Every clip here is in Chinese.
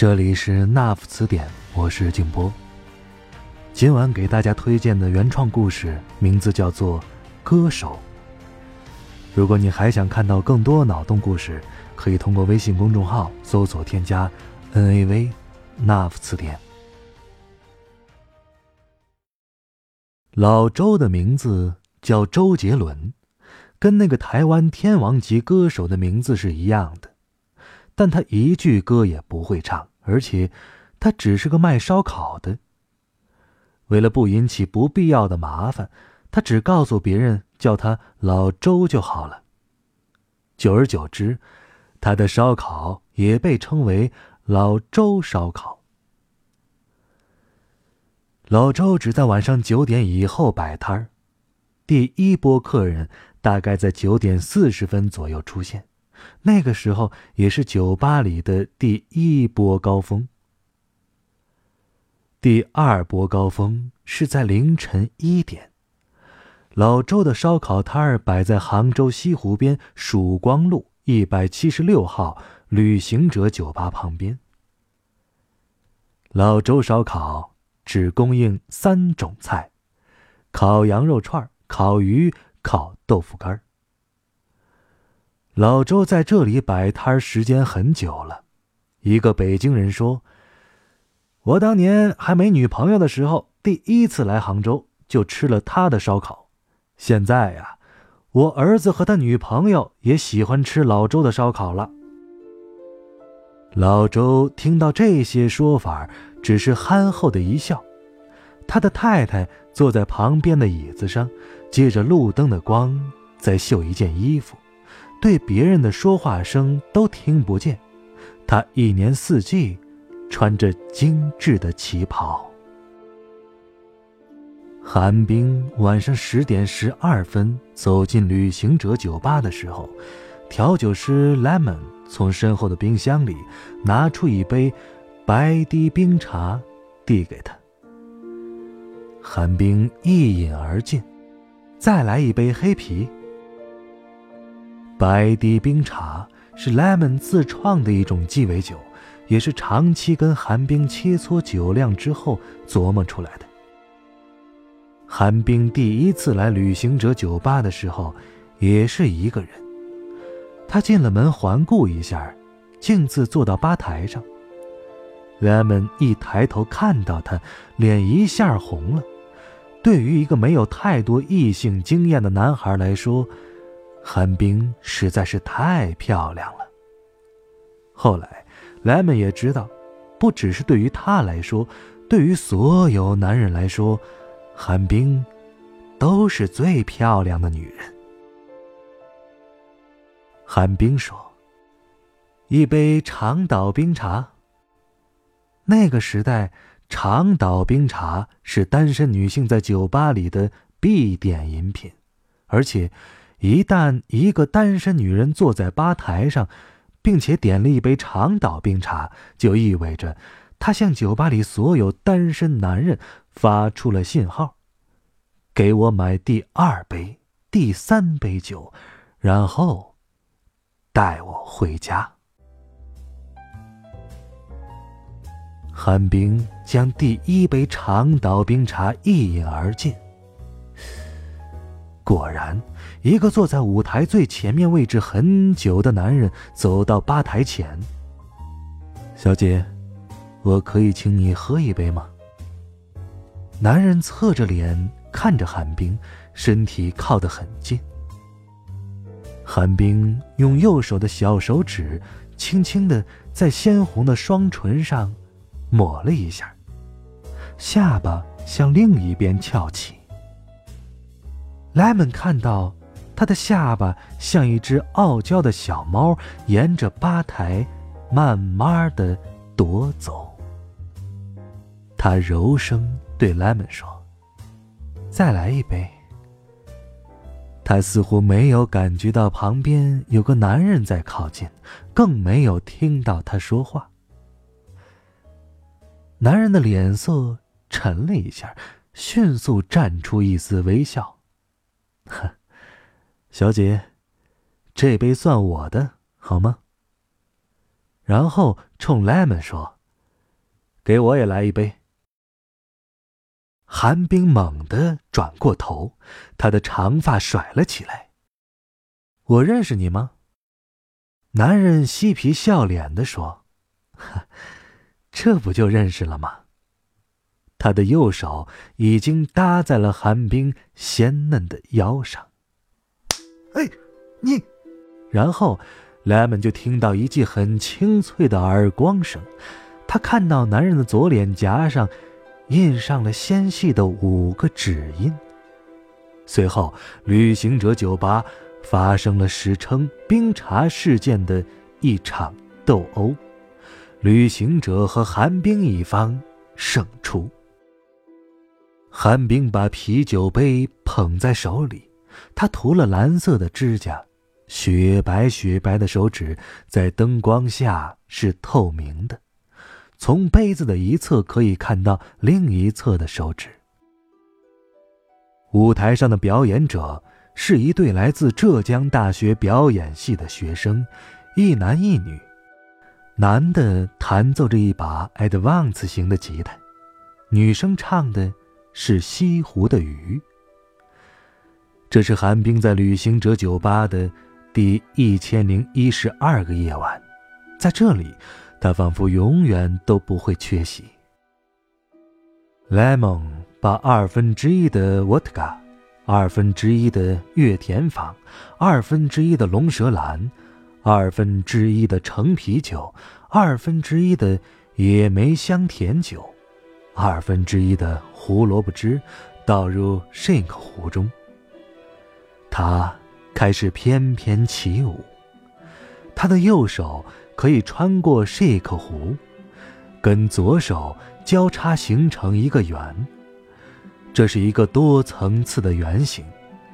这里是 Nuff 词典，我是静波。今晚给大家推荐的原创故事名字叫做《歌手》。如果你还想看到更多脑洞故事，可以通过微信公众号搜索添加。N A V，那夫词典。老周的名字叫周杰伦，跟那个台湾天王级歌手的名字是一样的，但他一句歌也不会唱，而且他只是个卖烧烤的。为了不引起不必要的麻烦，他只告诉别人叫他老周就好了。久而久之，他的烧烤也被称为。老周烧烤。老周只在晚上九点以后摆摊儿，第一波客人大概在九点四十分左右出现，那个时候也是酒吧里的第一波高峰。第二波高峰是在凌晨一点，老周的烧烤摊儿摆在杭州西湖边曙光路一百七十六号。旅行者酒吧旁边，老周烧烤只供应三种菜：烤羊肉串、烤鱼、烤豆腐干儿。老周在这里摆摊时间很久了。一个北京人说：“我当年还没女朋友的时候，第一次来杭州就吃了他的烧烤。现在呀，我儿子和他女朋友也喜欢吃老周的烧烤了。”老周听到这些说法，只是憨厚的一笑。他的太太坐在旁边的椅子上，借着路灯的光在绣一件衣服，对别人的说话声都听不见。他一年四季穿着精致的旗袍。韩冰晚上十点十二分走进旅行者酒吧的时候，调酒师 Lemon。从身后的冰箱里拿出一杯白滴冰茶，递给他。寒冰一饮而尽，再来一杯黑啤。白堤冰茶是 Lemon 自创的一种鸡尾酒，也是长期跟寒冰切磋酒量之后琢磨出来的。寒冰第一次来旅行者酒吧的时候，也是一个人。他进了门，环顾一下，径自坐到吧台上。Lemon 一抬头看到他，脸一下红了。对于一个没有太多异性经验的男孩来说，寒冰实在是太漂亮了。后来莱蒙也知道，不只是对于他来说，对于所有男人来说，寒冰都是最漂亮的女人。寒冰说：“一杯长岛冰茶。那个时代，长岛冰茶是单身女性在酒吧里的必点饮品，而且，一旦一个单身女人坐在吧台上，并且点了一杯长岛冰茶，就意味着她向酒吧里所有单身男人发出了信号：给我买第二杯、第三杯酒，然后。”带我回家。寒冰将第一杯长岛冰茶一饮而尽。果然，一个坐在舞台最前面位置很久的男人走到吧台前。小姐，我可以请你喝一杯吗？男人侧着脸看着寒冰，身体靠得很近。寒冰用右手的小手指，轻轻的在鲜红的双唇上抹了一下，下巴向另一边翘起。莱蒙看到他的下巴像一只傲娇的小猫，沿着吧台慢慢的踱走。他柔声对莱蒙说：“再来一杯。”他似乎没有感觉到旁边有个男人在靠近，更没有听到他说话。男人的脸色沉了一下，迅速绽出一丝微笑：“呵，小姐，这杯算我的，好吗？”然后冲莱蒙说：“给我也来一杯。”寒冰猛地转过头，他的长发甩了起来。“我认识你吗？”男人嬉皮笑脸的说，“这不就认识了吗？”他的右手已经搭在了寒冰鲜嫩的腰上。“哎，你！”然后莱蒙就听到一记很清脆的耳光声。他看到男人的左脸颊上。印上了纤细的五个指印。随后，旅行者酒吧发生了史称“冰茶事件”的一场斗殴，旅行者和寒冰一方胜出。寒冰把啤酒杯捧在手里，他涂了蓝色的指甲，雪白雪白的手指在灯光下是透明的。从杯子的一侧可以看到另一侧的手指。舞台上的表演者是一对来自浙江大学表演系的学生，一男一女。男的弹奏着一把 Advance 型的吉他，女生唱的是西湖的鱼。这是寒冰在旅行者酒吧的第一千零一十二个夜晚，在这里。他仿佛永远都不会缺席。莱蒙把二分之一的沃特嘎、二分之一的月田坊、二分之一的龙舌兰、二分之一的橙啤酒、二分之一的野莓香甜酒、二分之一的胡萝卜汁倒入 shake 壶中。他开始翩翩起舞，他的右手。可以穿过 shake 壶，跟左手交叉形成一个圆。这是一个多层次的圆形，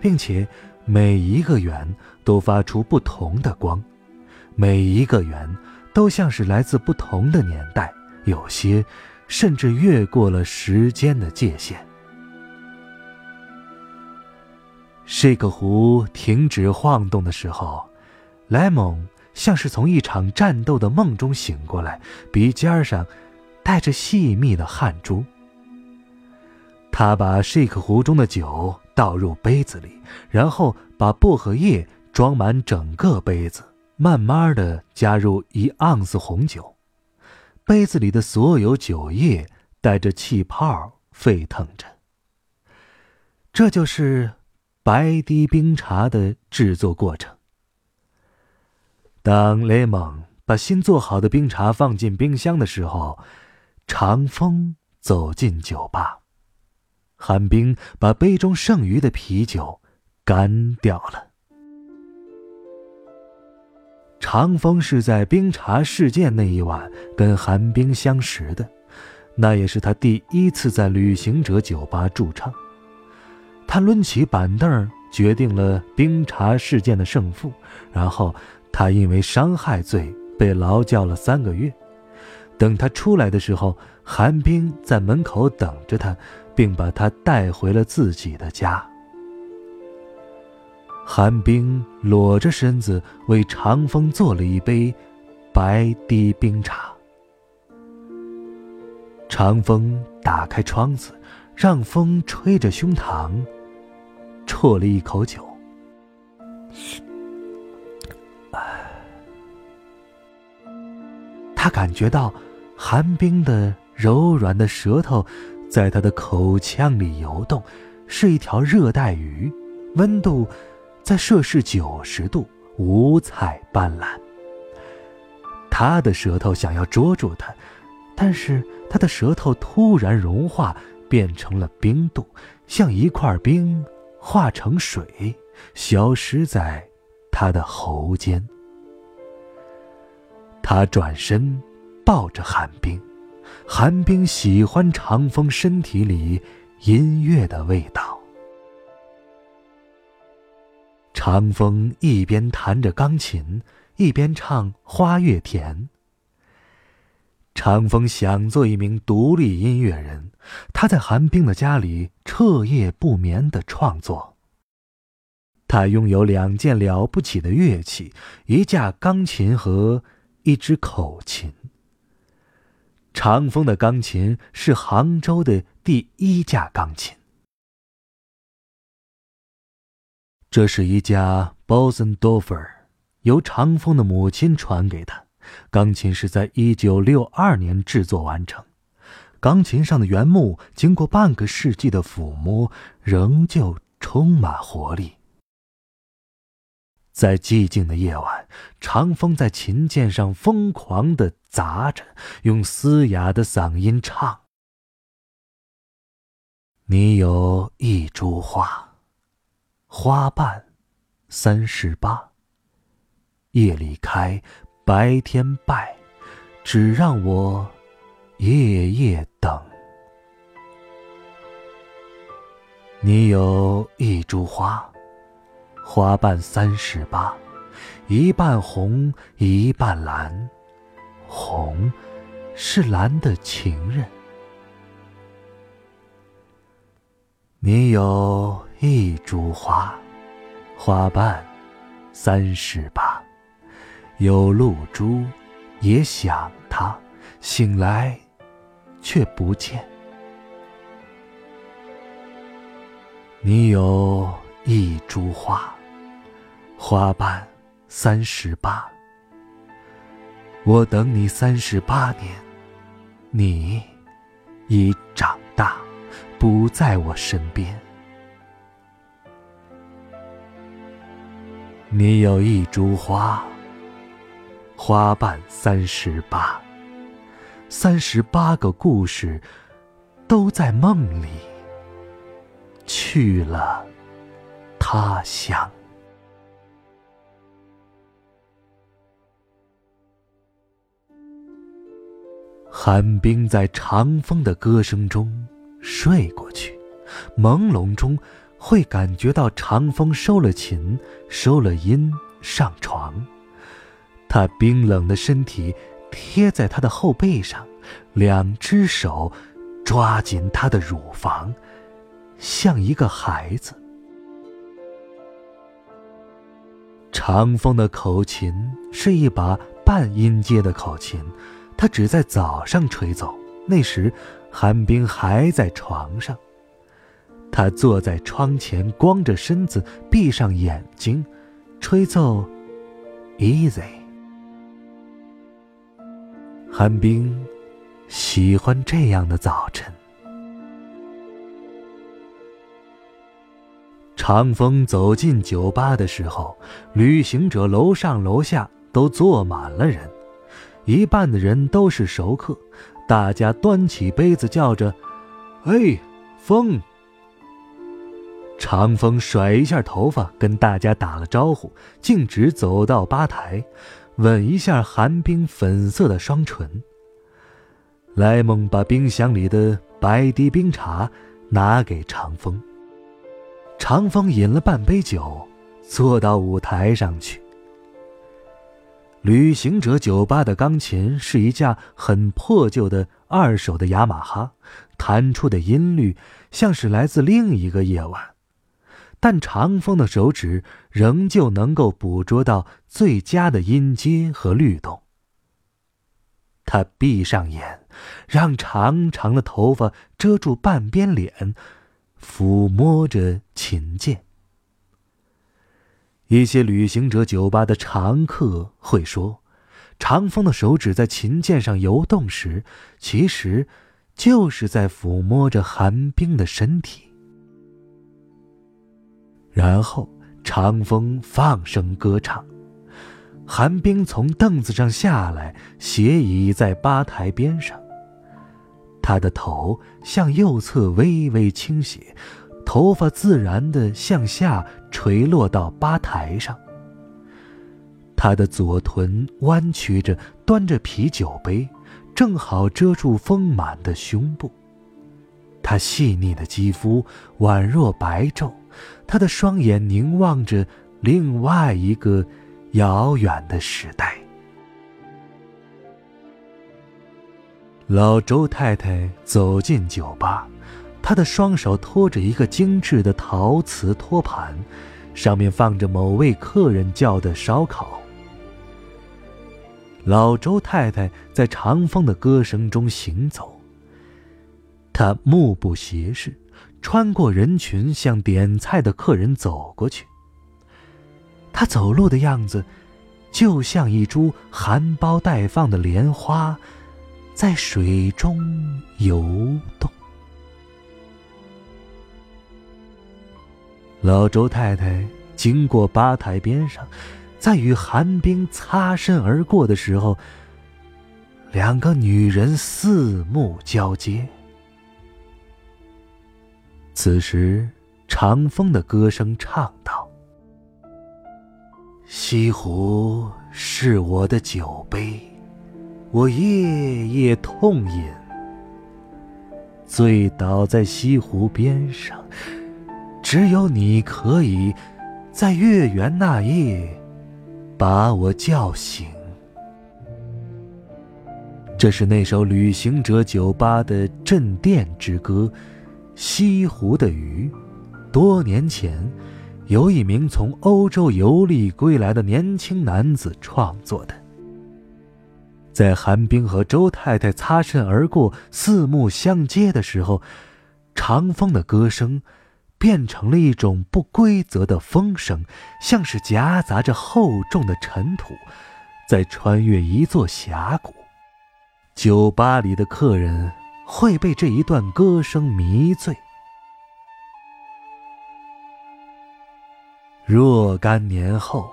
并且每一个圆都发出不同的光，每一个圆都像是来自不同的年代，有些甚至越过了时间的界限。Shake 壶停止晃动的时候，莱蒙。像是从一场战斗的梦中醒过来，鼻尖上带着细密的汗珠。他把 shake 壶中的酒倒入杯子里，然后把薄荷叶装满整个杯子，慢慢的加入一盎司红酒。杯子里的所有酒液带着气泡沸腾着。这就是白滴冰茶的制作过程。当雷蒙把新做好的冰茶放进冰箱的时候，长风走进酒吧。寒冰把杯中剩余的啤酒干掉了。长风是在冰茶事件那一晚跟寒冰相识的，那也是他第一次在旅行者酒吧驻唱。他抡起板凳，决定了冰茶事件的胜负，然后。他因为伤害罪被劳教了三个月，等他出来的时候，寒冰在门口等着他，并把他带回了自己的家。寒冰裸着身子为长风做了一杯白滴冰茶。长风打开窗子，让风吹着胸膛，啜了一口酒。他感觉到寒冰的柔软的舌头在他的口腔里游动，是一条热带鱼，温度在摄氏九十度，五彩斑斓。他的舌头想要捉住它，但是他的舌头突然融化，变成了冰冻，像一块冰化成水，消失在他的喉间。他转身，抱着寒冰，寒冰喜欢长风身体里音乐的味道。长风一边弹着钢琴，一边唱《花月田》。长风想做一名独立音乐人，他在寒冰的家里彻夜不眠的创作。他拥有两件了不起的乐器：一架钢琴和一支口琴。长风的钢琴是杭州的第一架钢琴。这是一架 Bosendorfer，由长风的母亲传给他。钢琴是在一九六二年制作完成，钢琴上的原木经过半个世纪的抚摸，仍旧充满活力。在寂静的夜晚，长风在琴键上疯狂地砸着，用嘶哑的嗓音唱：“你有一株花，花瓣三十八，夜里开。”白天拜，只让我夜夜等。你有一株花，花瓣三十八，一半红一半蓝，红是蓝的情人。你有一株花，花瓣三十八。有露珠，也想他，醒来，却不见。你有一株花，花瓣三十八。我等你三十八年，你已长大，不在我身边。你有一株花。花瓣三十八，三十八个故事，都在梦里去了他乡。寒冰在长风的歌声中睡过去，朦胧中会感觉到长风收了琴，收了音，上床。他冰冷的身体贴在他的后背上，两只手抓紧他的乳房，像一个孩子。长风的口琴是一把半音阶的口琴，他只在早上吹奏。那时，寒冰还在床上。他坐在窗前，光着身子，闭上眼睛，吹奏，easy。寒冰喜欢这样的早晨。长风走进酒吧的时候，旅行者楼上楼下都坐满了人，一半的人都是熟客，大家端起杯子叫着：“哎，风！”长风甩一下头发，跟大家打了招呼，径直走到吧台。吻一下寒冰粉色的双唇。莱蒙把冰箱里的白滴冰茶拿给长风。长风饮了半杯酒，坐到舞台上去。旅行者酒吧的钢琴是一架很破旧的二手的雅马哈，弹出的音律像是来自另一个夜晚。但长风的手指仍旧能够捕捉到最佳的音阶和律动。他闭上眼，让长长的头发遮住半边脸，抚摸着琴键。一些旅行者酒吧的常客会说，长风的手指在琴键上游动时，其实就是在抚摸着寒冰的身体。然后，长风放声歌唱。寒冰从凳子上下来，斜倚在吧台边上。他的头向右侧微微倾斜，头发自然的向下垂落到吧台上。他的左臀弯曲着，端着啤酒杯，正好遮住丰满的胸部。他细腻的肌肤宛若白昼，他的双眼凝望着另外一个遥远的时代。老周太太走进酒吧，她的双手托着一个精致的陶瓷托盘，上面放着某位客人叫的烧烤。老周太太在长风的歌声中行走，她目不斜视，穿过人群向点菜的客人走过去。她走路的样子，就像一株含苞待放的莲花。在水中游动。老周太太经过吧台边上，在与寒冰擦身而过的时候，两个女人四目交接。此时，长风的歌声唱道：“西湖是我的酒杯。”我夜夜痛饮，醉倒在西湖边上。只有你可以，在月圆那夜，把我叫醒。这是那首旅行者酒吧的镇店之歌，《西湖的鱼》。多年前，由一名从欧洲游历归来的年轻男子创作的。在韩冰和周太太擦身而过、四目相接的时候，长风的歌声变成了一种不规则的风声，像是夹杂着厚重的尘土，在穿越一座峡谷。酒吧里的客人会被这一段歌声迷醉。若干年后。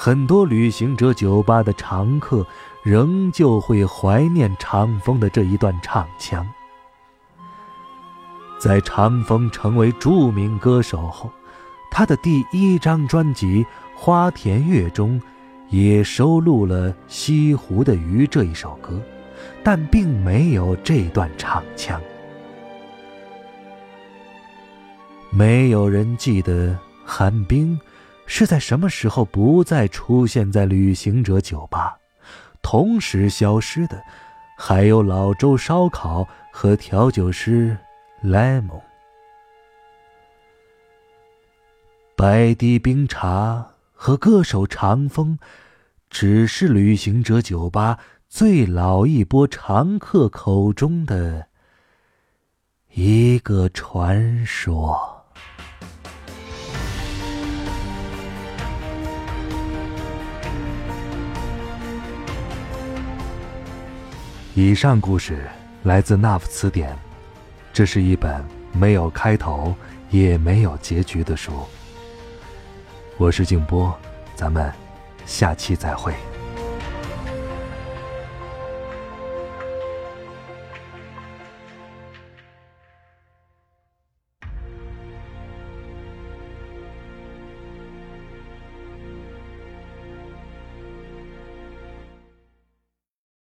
很多旅行者酒吧的常客仍旧会怀念长风的这一段唱腔。在长风成为著名歌手后，他的第一张专辑《花田月》中也收录了《西湖的鱼》这一首歌，但并没有这段唱腔。没有人记得寒冰。是在什么时候不再出现在旅行者酒吧？同时消失的，还有老周烧烤和调酒师莱蒙。白堤冰茶和歌手长风，只是旅行者酒吧最老一波常客口中的一个传说。以上故事来自《那夫词典》，这是一本没有开头也没有结局的书。我是静波，咱们下期再会。